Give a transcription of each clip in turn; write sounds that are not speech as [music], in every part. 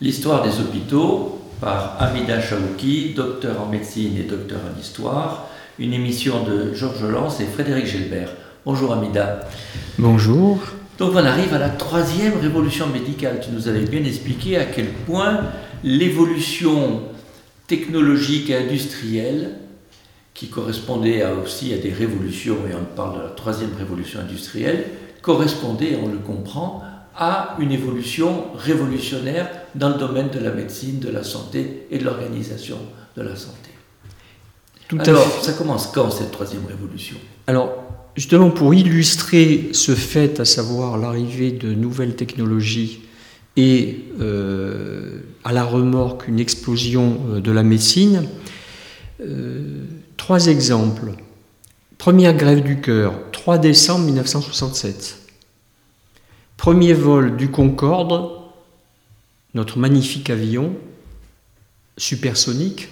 L'histoire des hôpitaux par Amida Chaouki, docteur en médecine et docteur en histoire, une émission de Georges Lance et Frédéric Gilbert. Bonjour Amida. Bonjour. Donc on arrive à la troisième révolution médicale. Tu nous avais bien expliqué à quel point l'évolution technologique et industrielle, qui correspondait aussi à des révolutions, et on parle de la troisième révolution industrielle, correspondait, on le comprend, à une évolution révolutionnaire dans le domaine de la médecine, de la santé et de l'organisation de la santé. Tout Alors, ça commence quand cette troisième révolution? Alors, justement, pour illustrer ce fait, à savoir l'arrivée de nouvelles technologies et euh, à la remorque une explosion euh, de la médecine, euh, trois exemples. Première grève du cœur, 3 décembre 1967. Premier vol du Concorde, notre magnifique avion supersonique,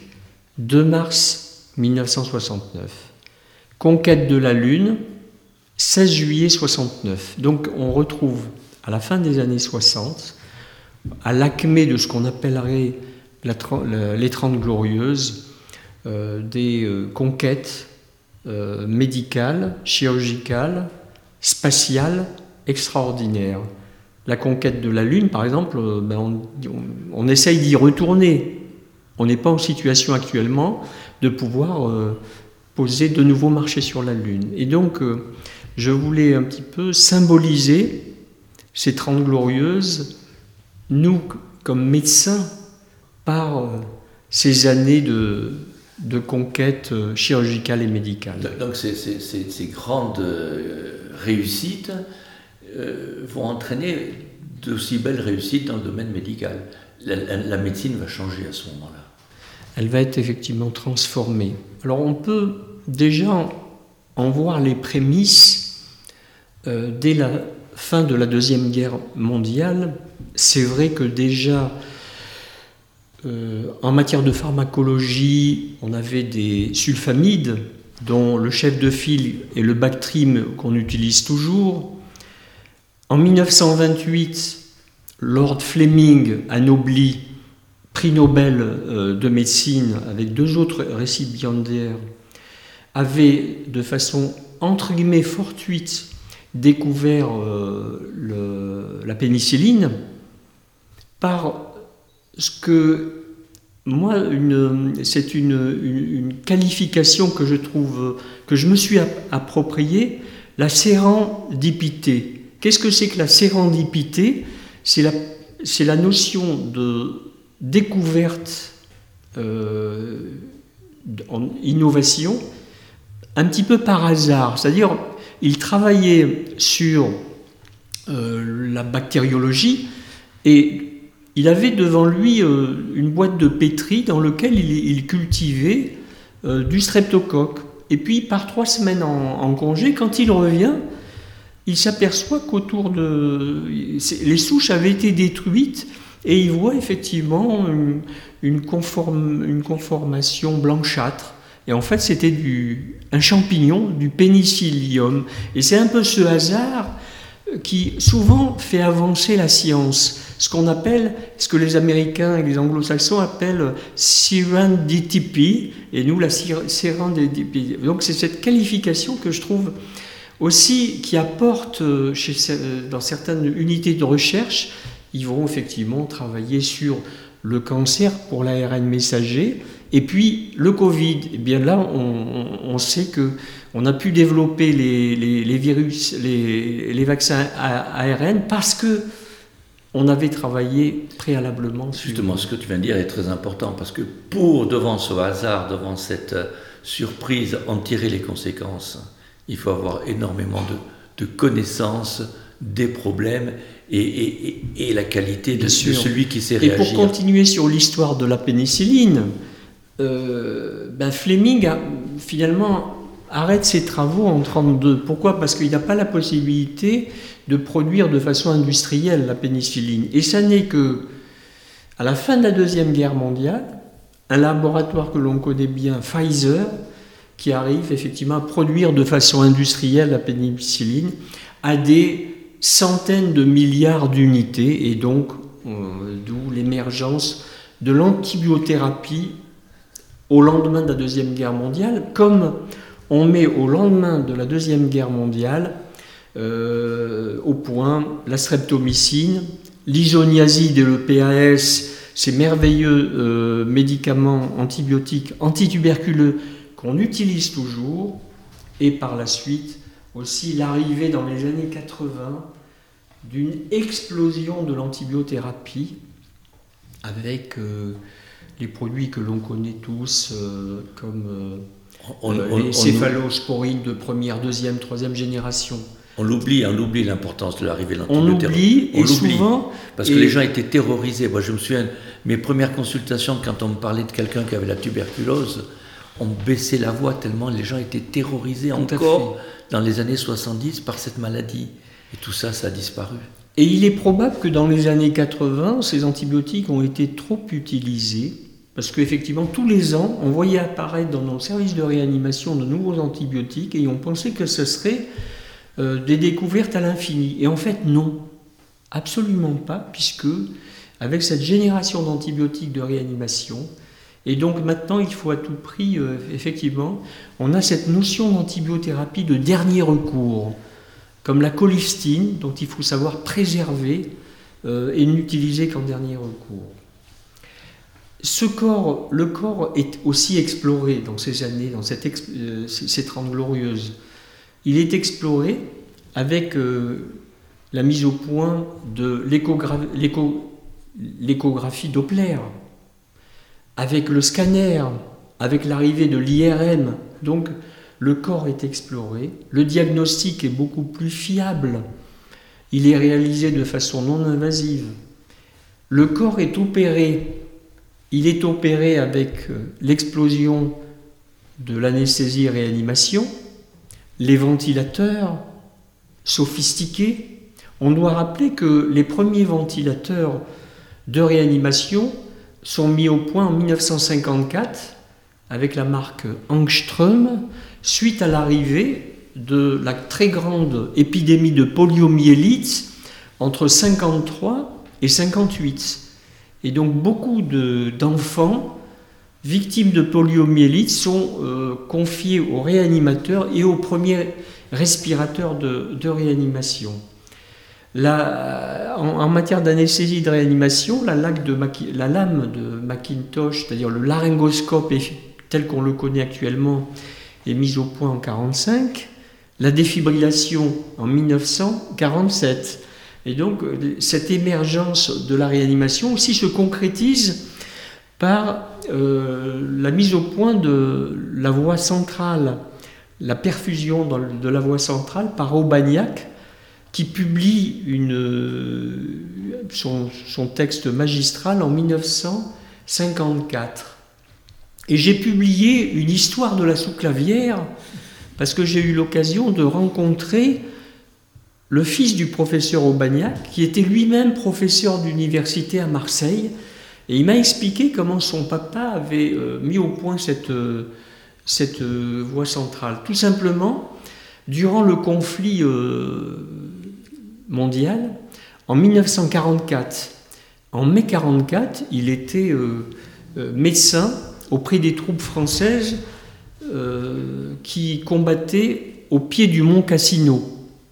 2 mars 1969. Conquête de la Lune, 16 juillet 69. Donc on retrouve à la fin des années 60, à l'acmé de ce qu'on appellerait les Trente Glorieuses, euh, des euh, conquêtes euh, médicales, chirurgicales, spatiales extraordinaire. La conquête de la Lune, par exemple, euh, ben, on, essaye d'y retourner. On n'est pas en situation actuellement de pouvoir euh, poser de nouveaux marchés sur la Lune. Et donc, euh, je voulais un petit peu symboliser ces Trente Glorieuses, nous, comme médecins, par ces années de, de conquête chirurgicale et médicale. Donc, ces grandes réussites euh, vont entraîner d'aussi belles réussites dans le domaine médical. La, médecine va changer à ce moment-là. Elle va être effectivement transformée. Alors on peut déjà en voir les prémices euh, dès la fin de la Deuxième Guerre mondiale. C'est vrai que déjà euh, en matière de pharmacologie, on avait des sulfamides dont le chef de file est le Bactrim qu'on utilise toujours. En 1928, Lord Fleming anoblit prix Nobel euh, de médecine avec deux autres récipiendaires, avait de façon entre guillemets fortuite découvert euh, la pénicilline par ce que moi, c'est une, une, que je trouve, que je me suis appropriée, la sérendipité. Qu'est-ce que c'est que la sérendipité? C'est la, la, notion de découverte euh, en innovation un petit peu par hasard. C'est-à-dire, il travaillait sur euh, la bactériologie et il avait devant lui euh, une boîte de pétri dans laquelle il, cultivait du streptocoque. Et puis, par trois semaines en congé, quand il revient, il s'aperçoit qu'autour de... Les souches avaient été détruites et il voit effectivement une, conformation blanchâtre. Et en fait, c'était un champignon, du pénicillium. Et c'est un peu ce hasard qui souvent fait avancer la science. Ce qu'on appelle, ce que les Américains et les Anglo-Saxons appellent serendipity, et nous la serendipity. Donc c'est cette qualification que je trouve aussi qui apportent euh, chez, euh, dans certaines unités de recherche, ils vont effectivement travailler sur le cancer pour l'ARN messager et puis le Covid. Eh bien là, on, sait que on a pu développer les, virus, les, vaccins ARN parce que on avait travaillé préalablement. Justement, ce que tu viens de dire est très important parce que pour devant ce hasard, devant cette euh, surprise, en tirer les conséquences il faut avoir énormément de, connaissances des problèmes et, la qualité de, celui qui sait réagir. Et pour continuer sur l'histoire de la pénicilline, euh, ben Fleming finalement arrête ses travaux en 1932. Pourquoi? Parce qu'il n'a pas la possibilité de produire de façon industrielle la pénicilline. Et ça n'est que à la fin de la Deuxième Guerre mondiale, un laboratoire que l'on connaît bien, Pfizer, qui arrive effectivement à produire de façon industrielle la pénicilline à des centaines de milliards d'unités et donc euh, d'où l'émergence de l'antibiothérapie au lendemain de la Deuxième Guerre mondiale, comme on met au lendemain de la Deuxième Guerre mondiale euh, au point la streptomycine, l'isoniazide et le PAS, ces merveilleux euh, médicaments antibiotiques antituberculeux qu'on utilise toujours, et par la suite aussi l'arrivée dans les années 80 d'une explosion de l'antibiothérapie avec euh, les produits que l'on connaît tous comme les céphalosporines de première, deuxième, troisième génération. On l'oublie, on oublie l'importance de l'arrivée de l'antibiothérapie. On oublie, et souvent... Parce que les gens étaient terrorisés. Moi, je me souviens, mes premières consultations, quand on me parlait de quelqu'un qui avait la tuberculose, on baissait la voix tellement les gens étaient terrorisés encore dans les années 70 par cette maladie. Et tout ça, ça a disparu. Et il est probable que dans les années 80, ces antibiotiques ont été trop utilisés, parce qu'effectivement, tous les ans, on voyait apparaître dans nos services de réanimation de nouveaux antibiotiques, et on pensait que ce serait euh, des découvertes à l'infini. Et en fait, non, absolument pas, puisque avec cette génération d'antibiotiques de réanimation, et donc maintenant, il faut à tout prix, euh, effectivement, on a cette notion d'antibiothérapie de dernier recours, comme la colistine, dont il faut savoir préserver euh, et n'utiliser qu'en dernier recours. Ce corps, le corps est aussi exploré dans ces années, dans cette, ces 30 glorieuses. Il est exploré avec euh, la mise au point de l'échographie Doppler, avec le scanner, avec l'arrivée de l'IRM. Donc le corps est exploré, le diagnostic est beaucoup plus fiable, il est réalisé de façon non invasive. Le corps est opéré, il est opéré avec euh, l'explosion de l'anesthésie-réanimation, les ventilateurs sophistiqués. On doit rappeler que les premiers ventilateurs de réanimation sont mis au point en 1954 avec la marque Angström suite à l'arrivée de la très grande épidémie de poliomyélite entre 53 et 58. Et donc beaucoup d'enfants victimes de poliomyélite sont euh, confiées aux réanimateurs et aux premiers respirateurs de, réanimation. En, matière d'anesthésie de réanimation, la, la, lame de Macintosh, c'est-à-dire le laryngoscope tel qu'on le connaît actuellement, est mise au point en 1945, la défibrillation en 1947. Et donc cette émergence de la réanimation aussi se concrétise par euh, la mise au point de la voie centrale, la perfusion de la voie centrale par Aubagnac, qui publie son, texte magistral en 1954. Et j'ai publié une histoire de la sous-clavière parce que j'ai eu l'occasion de rencontrer le fils du professeur Aubagnac, qui était lui-même professeur d'université à Marseille, et il m'a expliqué comment son papa avait euh, mis au point cette, euh, euh, voie centrale. Tout simplement, durant le conflit mondial, en 1944, en mai 1944, il était médecin auprès des troupes françaises qui combattaient au pied du mont Cassino,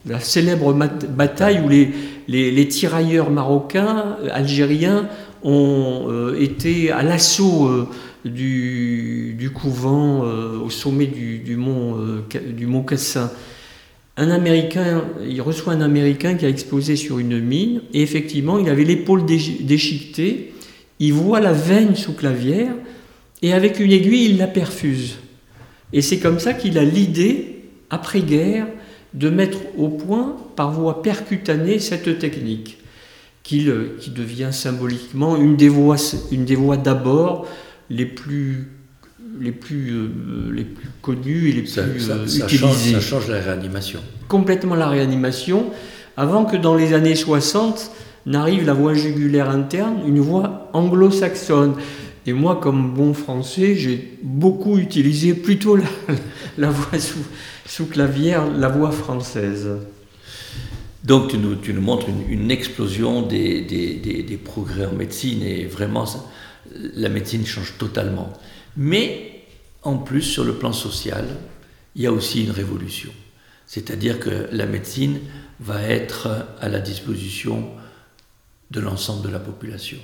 la célèbre bataille où les, tirailleurs marocains, algériens, ont euh, été à l'assaut euh, du, couvent euh, au sommet du, mont, du mont Cassin. Un Américain, il reçoit un Américain qui a explosé sur une mine, et effectivement, il avait l'épaule déchiquetée, il voit la veine sous clavière, et avec une aiguille, il la perfuse. Et c'est comme ça qu'il a l'idée, après-guerre, de mettre au point, par voie percutanée, cette technique qui, devient symboliquement une des une des voies d'abord les plus les plus, euh, les plus connus et les plus euh, utilisés. ça change la réanimation. Complètement la réanimation, avant que dans les années 60 n'arrive la voie jugulaire interne, une voie anglo-saxonne. Et moi, comme bon français, j'ai beaucoup utilisé plutôt la, [laughs] la voie sous, sous clavière, la voie française. Donc tu nous, tu nous montres une, explosion des, des, des, progrès en médecine et vraiment la médecine change totalement. Mais en plus sur le plan social, il y a aussi une révolution. C'est-à-dire que la médecine va être à la disposition de l'ensemble de la population.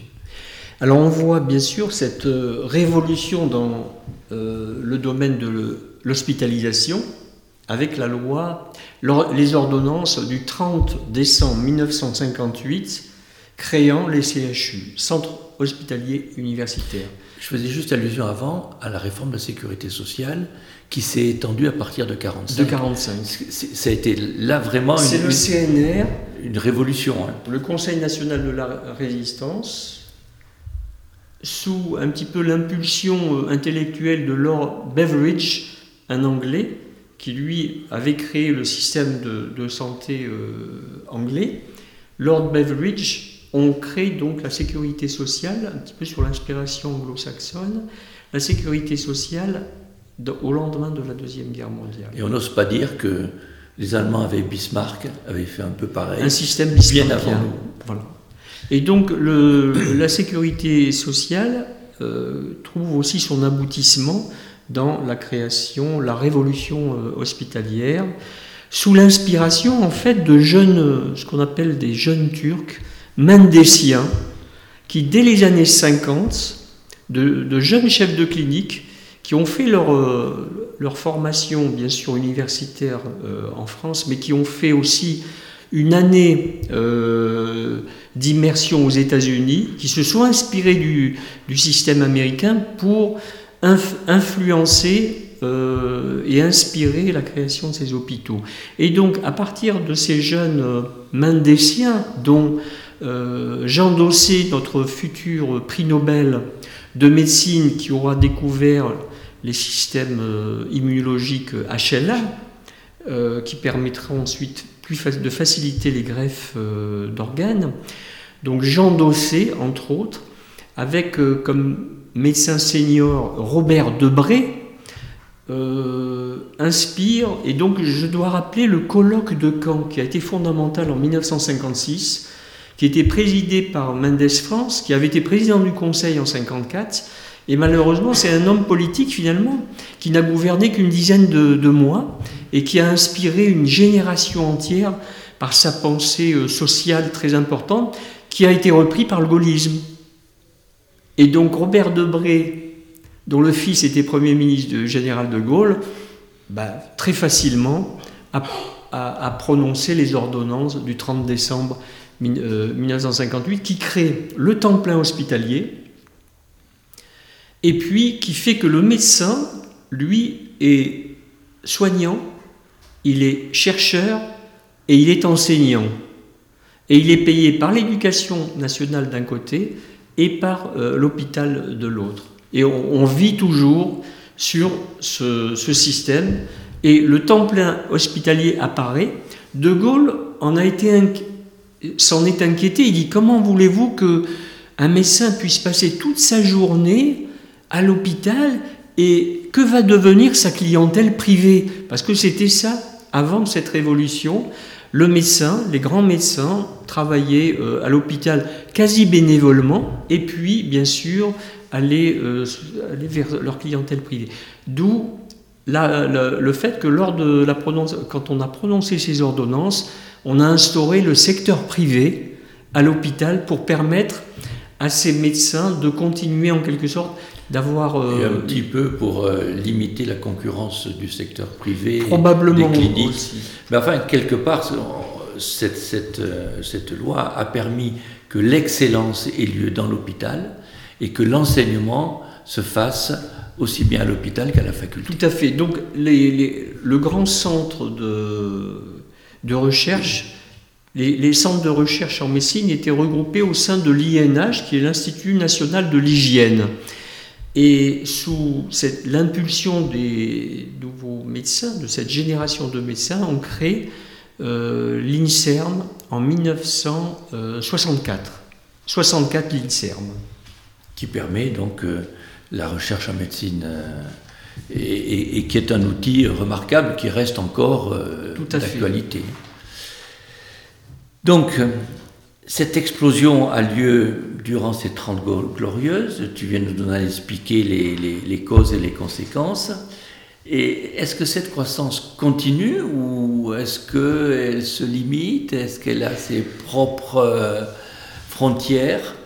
Alors on voit bien sûr cette euh, révolution dans euh, le domaine de l'hospitalisation avec la loi, les ordonnances du 30 décembre 1958 créant les CHU, Centres hospitaliers universitaires. Je faisais juste allusion avant à la réforme de la sécurité sociale qui s'est étendue à partir de 45. De 45. Ça a été là vraiment une, le CNR, une révolution. Hein. Le Conseil national de la résistance, sous un petit peu l'impulsion euh, intellectuelle de Lord Beveridge, un Anglais, qui lui avait créé le système de, santé euh, anglais. Lord Beveridge ont créé donc la sécurité sociale, un petit peu sur l'inspiration anglo-saxonne, la sécurité sociale au lendemain de la Deuxième Guerre mondiale. Et on n'ose pas dire que les Allemands avaient Bismarck, avaient fait un peu pareil. Un système bien avant nous. Voilà. Et donc la sécurité sociale euh, trouve aussi son aboutissement dans la création, la révolution euh, hospitalière, sous l'inspiration en fait de jeunes, ce qu'on appelle des jeunes Turcs, mendéciens, qui dès les années 50, de, jeunes chefs de clinique, qui ont fait leur, euh, formation, bien sûr, universitaire en France, mais qui ont fait aussi une année euh, d'immersion aux États-Unis, qui se sont inspirés du, système américain pour influencer euh, et inspirer la création de ces hôpitaux. Et donc, à partir de ces jeunes euh, mendéciens, dont Jean Dossé, notre futur prix Nobel de médecine, qui aura découvert les systèmes immunologiques HLA, qui permettra ensuite de faciliter les greffes euh, d'organes. Donc Jean Dossé, entre autres, avec euh, comme médecin senior Robert Debré, euh, inspire, et donc je dois rappeler le colloque de Caen qui a été fondamental en 1956, qui était présidé par Mendes France, qui avait été président du Conseil en 1954, et malheureusement c'est un homme politique finalement qui n'a gouverné qu'une dizaine de mois, et qui a inspiré une génération entière par sa pensée euh, sociale très importante, qui a été repris par le gaullisme. Et donc Robert Debré, dont le fils était Premier ministre du général de Gaulle, bah, très facilement a, prononcé les ordonnances du 30 décembre 1958 euh, qui créent le temps plein hospitalier et puis qui fait que le médecin, lui, est soignant il est chercheur et il est enseignant. Et il est payé par l'éducation nationale d'un côté et par euh, l'hôpital de l'autre. Et on, vit toujours sur ce, système. Et le temps plein hospitalier apparaît. De Gaulle en a été s'en est inquiété. Il dit comment voulez-vous que un médecin puisse passer toute sa journée à l'hôpital et que va devenir sa clientèle privée? Parce que c'était ça avant cette révolution, le médecin, les grands médecins travaillaient euh, à l'hôpital quasi bénévolement et puis, bien sûr, allaient, euh, vers leur clientèle privée. D'où le fait que lors de la quand on a prononcé ces ordonnances, on a instauré le secteur privé à l'hôpital pour permettre à ces médecins de continuer en quelque sorte d'avoir... Euh, un petit peu pour euh, limiter la concurrence du secteur privé, probablement des cliniques. Mais enfin, quelque part, cette, cette, euh, cette loi a permis que l'excellence ait lieu dans l'hôpital et que l'enseignement se fasse aussi bien à l'hôpital qu'à la faculté. Tout à fait. Donc les, le grand centre de, de recherche, les, centres de recherche en médecine étaient regroupés au sein de l'INH, qui est l'Institut national de l'hygiène. Et sous l'impulsion des nouveaux médecins, de cette génération de médecins, on crée euh, l'INSERM en 1964. 64 l'INSERM. Qui permet donc euh, la recherche en médecine euh, et, qui est un outil remarquable qui reste encore d'actualité. Donc, cette explosion a lieu durant ces 30 glorieuses. Tu viens de nous expliquer les, les, causes et les conséquences. Et est-ce que cette croissance continue ou est-ce qu'elle se limite? Est-ce qu'elle a ses propres euh,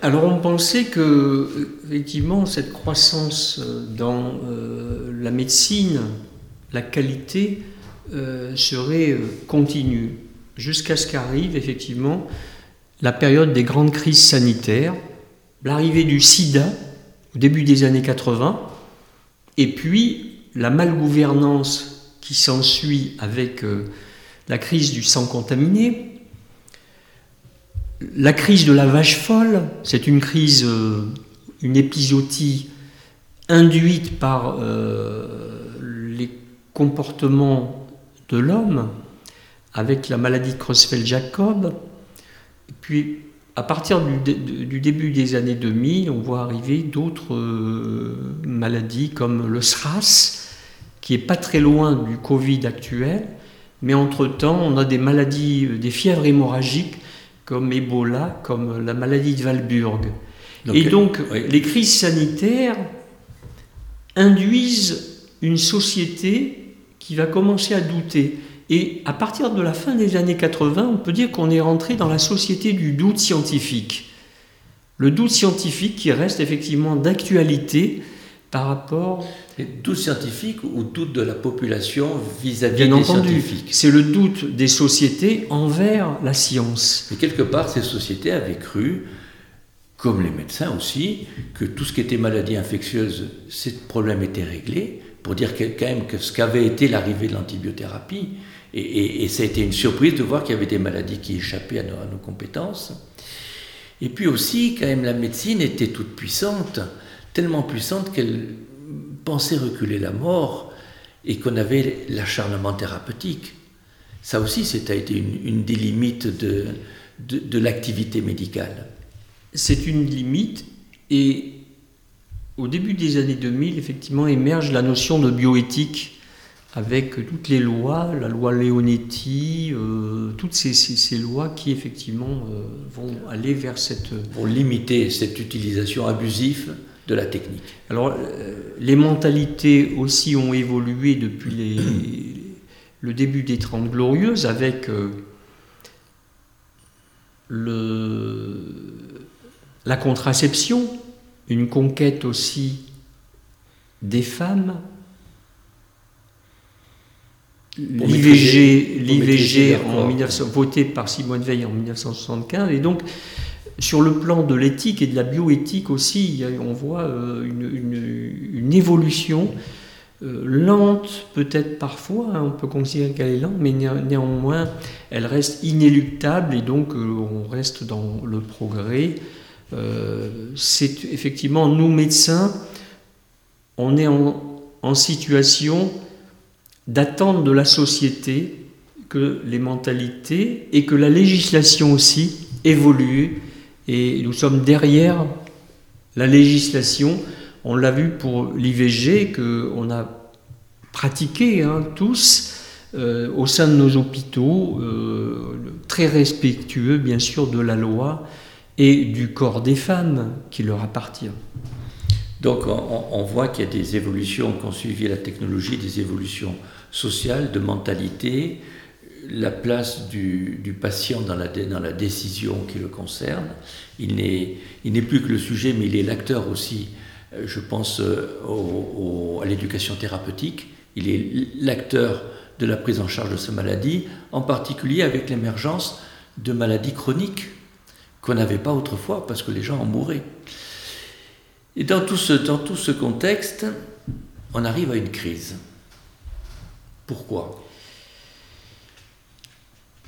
Alors on pensait que effectivement cette croissance euh, dans euh, la médecine, la qualité serait continue. Jusqu'à ce qu'arrive effectivement la période des grandes crises sanitaires, l'arrivée du sida au début des années 80, et puis la malgouvernance qui s'ensuit avec euh, la crise du sang contaminé, la crise de la vache folle, c'est une crise, euh, une épisodie induite par euh, les comportements de l'homme, avec la maladie de Creutzfeldt-Jacob. Puis, à partir du, début des années 2000, on voit arriver d'autres maladies comme le SRAS, qui est pas très loin du Covid actuel, mais entre-temps, on a des maladies, des fièvres hémorragiques comme Ebola, comme la maladie de Valburg. Et donc, les crises sanitaires induisent une société qui va commencer à douter. Et à partir de la fin des années 80, on peut dire qu'on est rentré dans la société du doute scientifique. Le doute scientifique qui reste effectivement d'actualité par rapport doute scientifique ou doute de la population vis-à-vis des scientifiques C'est le doute des sociétés envers la science. Et quelque part, ces sociétés avaient cru, comme les médecins aussi, que tout ce qui était maladie infectieuse, ce problème était réglé, pour dire quand même que ce qu'avait été l'arrivée de l'antibiothérapie, et, ça a été une surprise de voir qu'il y avait des maladies qui échappaient à nos, à nos compétences. Et puis aussi, quand même, la médecine était toute puissante, tellement puissante qu'elle penser reculer la mort et qu'on avait l'acharnement thérapeutique. Ça aussi, c'était été une, des limites de, de, l'activité médicale. C'est une limite et au début des années 2000, effectivement, émerge la notion de bioéthique avec toutes les lois, la loi Leonetti, euh, toutes ces, ces, lois qui effectivement euh, vont aller vers cette... Pour limiter cette utilisation abusive de la technique. Alors, euh, les mentalités aussi ont évolué depuis les, le début des Trente Glorieuses avec euh, le, la contraception, une conquête aussi des femmes, l'IVG, l'IVG en 1900, voté par Simone Veil en 1975, et donc sur le plan de l'éthique et de la bioéthique aussi, on voit euh, une, évolution euh, lente peut-être parfois, hein, on peut considérer qu'elle est lente, mais néanmoins elle reste inéluctable et donc euh, on reste dans le progrès. C'est effectivement, nous médecins, on est en, en situation d'attendre de la société que les mentalités et que la législation aussi évoluent et nous sommes derrière la législation. On l'a vu pour l'IVG qu'on a pratiqué hein, tous euh, au sein de nos hôpitaux, euh, très respectueux bien sûr de la loi et du corps des femmes qui leur appartient. Donc on, voit qu'il y a des évolutions qui ont suivi la technologie, des évolutions sociales, de mentalité, la place du, patient dans la, décision qui le concerne. Il n'est plus que le sujet, mais il est l'acteur aussi, euh, je pense, euh, à l'éducation thérapeutique. Il est l'acteur de la prise en charge de sa maladie, en particulier avec l'émergence de maladies chroniques qu'on n'avait pas autrefois parce que les gens en mouraient. Et dans tout ce contexte, on arrive à une crise. Pourquoi?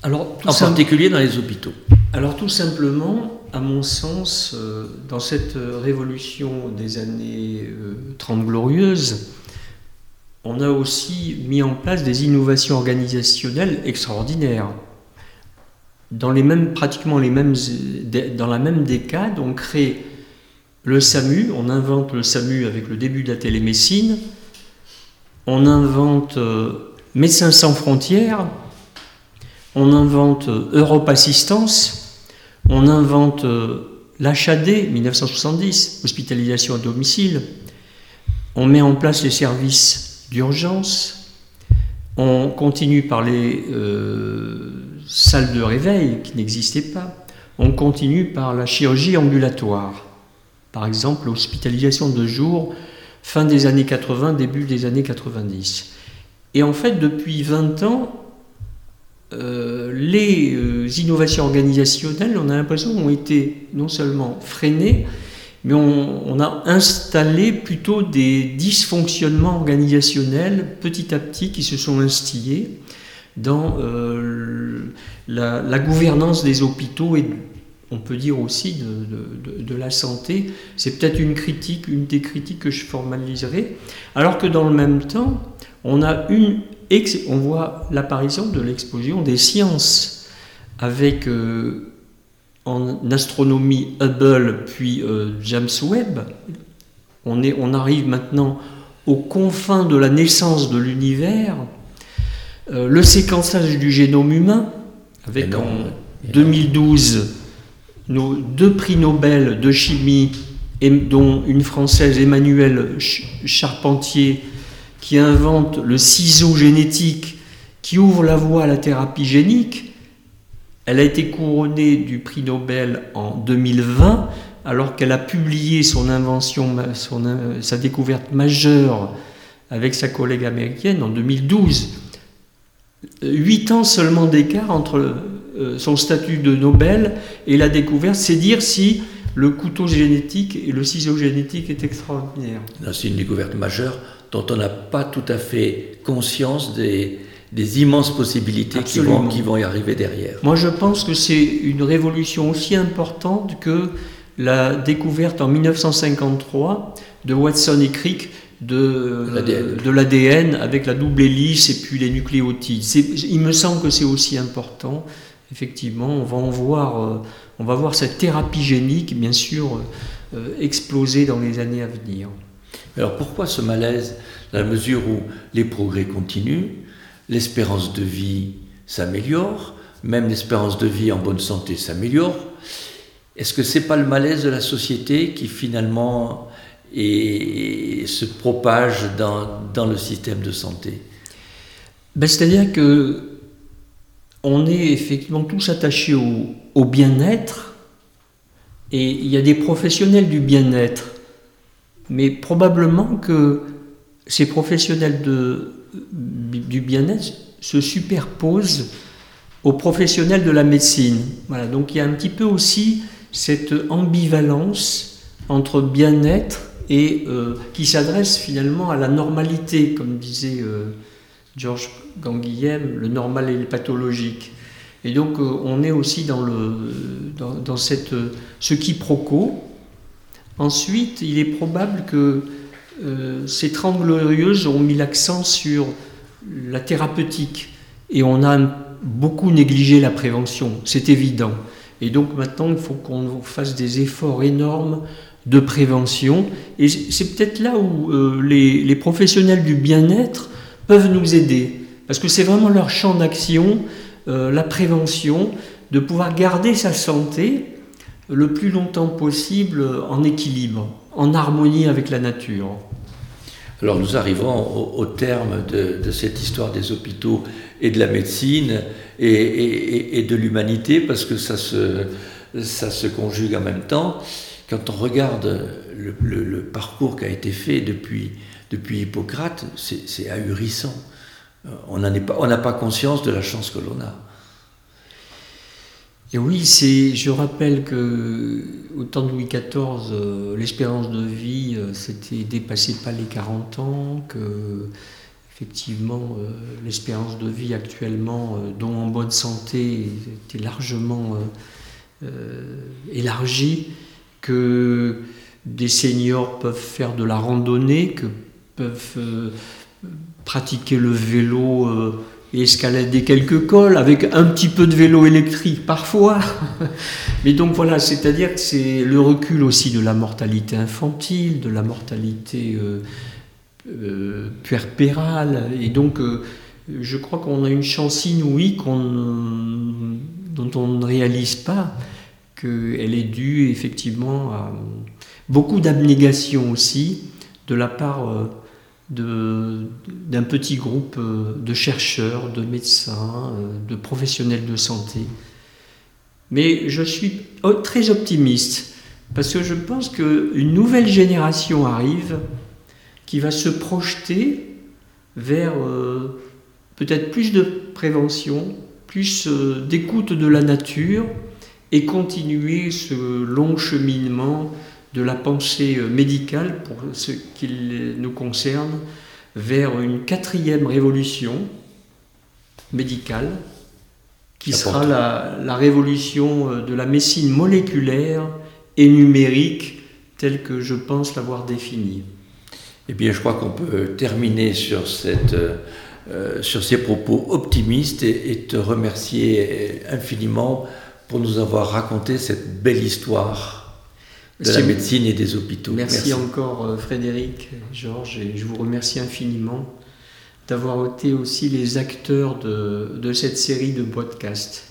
Alors, en particulier dans les hôpitaux. Alors tout simplement, à mon sens, euh, dans cette révolution des années 30 euh, glorieuses, on a aussi mis en place des innovations organisationnelles extraordinaires. Dans les mêmes, pratiquement les mêmes, dans la même décade, on crée le SAMU, on invente le SAMU avec le début de la télémédecine, on invente euh, Médecins sans frontières, on invente Europe Assistance, on invente l'HAD 1970, hospitalisation à domicile, on met en place les services d'urgence, on continue par les euh, salles de réveil qui n'existaient pas, on continue par la chirurgie ambulatoire, par exemple l'hospitalisation de jour, fin des années 80, début des années 90. Et en fait, depuis 20 ans, euh, les euh, innovations organisationnelles, on a l'impression, ont été non seulement freinées, mais on, a installé plutôt des dysfonctionnements organisationnels petit à petit qui se sont instillés dans euh, la, gouvernance des hôpitaux et on peut dire aussi de, de la santé. C'est peut-être une critique, une des critiques que je formaliserai. Alors que dans le même temps, on a une on voit l'apparition de l'explosion des sciences avec euh, en astronomie Hubble puis euh, James Webb. On, est, on, arrive maintenant aux confins de la naissance de l'univers. Euh, le séquençage du génome humain, avec en 2012 nos deux prix Nobel de chimie, dont une française Emmanuelle Charpentier qui invente le ciseau génétique qui ouvre la voie à la thérapie génique, elle a été couronnée du prix Nobel en 2020 alors qu'elle a publié son invention, sa découverte majeure avec sa collègue américaine en 2012. Huit ans seulement d'écart entre euh, son statut de Nobel et la découverte, c'est dire si le couteau génétique et le ciseau génétique est extraordinaire. C'est une découverte majeure dont on n'a pas tout à fait conscience des, immenses possibilités qui vont, qui vont, y arriver derrière. Moi, je pense que c'est une révolution aussi importante que la découverte en 1953 de Watson et Crick de l'ADN avec la double hélice et puis les nucléotides. Il me semble que c'est aussi important. Effectivement, on va en voir, euh, on va voir cette thérapie génique, bien sûr, euh, exploser dans les années à venir. Alors pourquoi ce malaise Dans la mesure où les progrès continuent, l'espérance de vie s'améliore, même l'espérance de vie en bonne santé s'améliore? Est-ce que c'est pas le malaise de la société qui finalement se propage dans, le système de santé? Ben, C'est-à-dire que on est effectivement tous attachés au bien-être et il y a des professionnels du bien-être mais probablement que ces professionnels de, du bien-être se superposent aux professionnels de la médecine. Voilà, donc il y a un petit peu aussi cette ambivalence entre bien-être et euh, qui s'adresse finalement à la normalité, comme disait euh, Georges Ganguillem, le normal et le pathologique. Et donc euh, on est aussi dans, le, dans cette, ce quiproquo Ensuite, il est probable que euh, ces Trente Glorieuses ont mis l'accent sur la thérapeutique et on a beaucoup négligé la prévention, c'est évident. Et donc maintenant, il faut qu'on fasse des efforts énormes de prévention. Et c'est peut-être là où euh, les, professionnels du bien-être peuvent nous aider, parce que c'est vraiment leur champ d'action, euh, la prévention, de pouvoir garder sa santé le plus longtemps possible en équilibre, en harmonie avec la nature. Alors nous arrivons au, terme de, cette histoire des hôpitaux et de la médecine et, de l'humanité parce que ça se, ça se conjugue en même temps. Quand on regarde le, parcours qui a été fait depuis, depuis Hippocrate, c'est ahurissant. On n'a pas, pas conscience de la chance que l'on a. Et oui, c'est, je rappelle que au temps de Louis XIV, euh, l'espérance de vie euh, s'était dépassée pas les 40 ans, que effectivement euh, l'espérance de vie actuellement, dont en bonne santé, était largement élargie, que des seniors peuvent faire de la randonnée, que peuvent pratiquer le vélo escalader quelques cols avec un petit peu de vélo électrique parfois. [laughs] Mais donc voilà, c'est-à-dire que c'est le recul aussi de la mortalité infantile, de la mortalité euh, euh puerpérale. Et donc euh, je crois qu'on a une chance inouïe dont on ne réalise pas qu'elle est due effectivement à beaucoup d'abnégation aussi de la part d'un petit groupe de chercheurs, de médecins, de professionnels de santé. Mais je suis très optimiste parce que je pense qu'une nouvelle génération arrive qui va se projeter vers euh, peut-être plus de prévention, plus euh, d'écoute de la nature et continuer ce long cheminement de la pensée euh, médicale pour ce qui nous concerne vers une quatrième révolution médicale qui sera la, la, révolution de la médecine moléculaire et numérique telle que je pense l'avoir définie. Eh bien, je crois qu'on peut terminer sur, cette, euh, sur ces propos optimistes et, te remercier infiniment pour nous avoir raconté cette belle histoire de la médecine et des hôpitaux. Merci, encore euh, Frédéric, Georges, et je vous remercie infiniment d'avoir été aussi les acteurs de, de cette série de podcasts.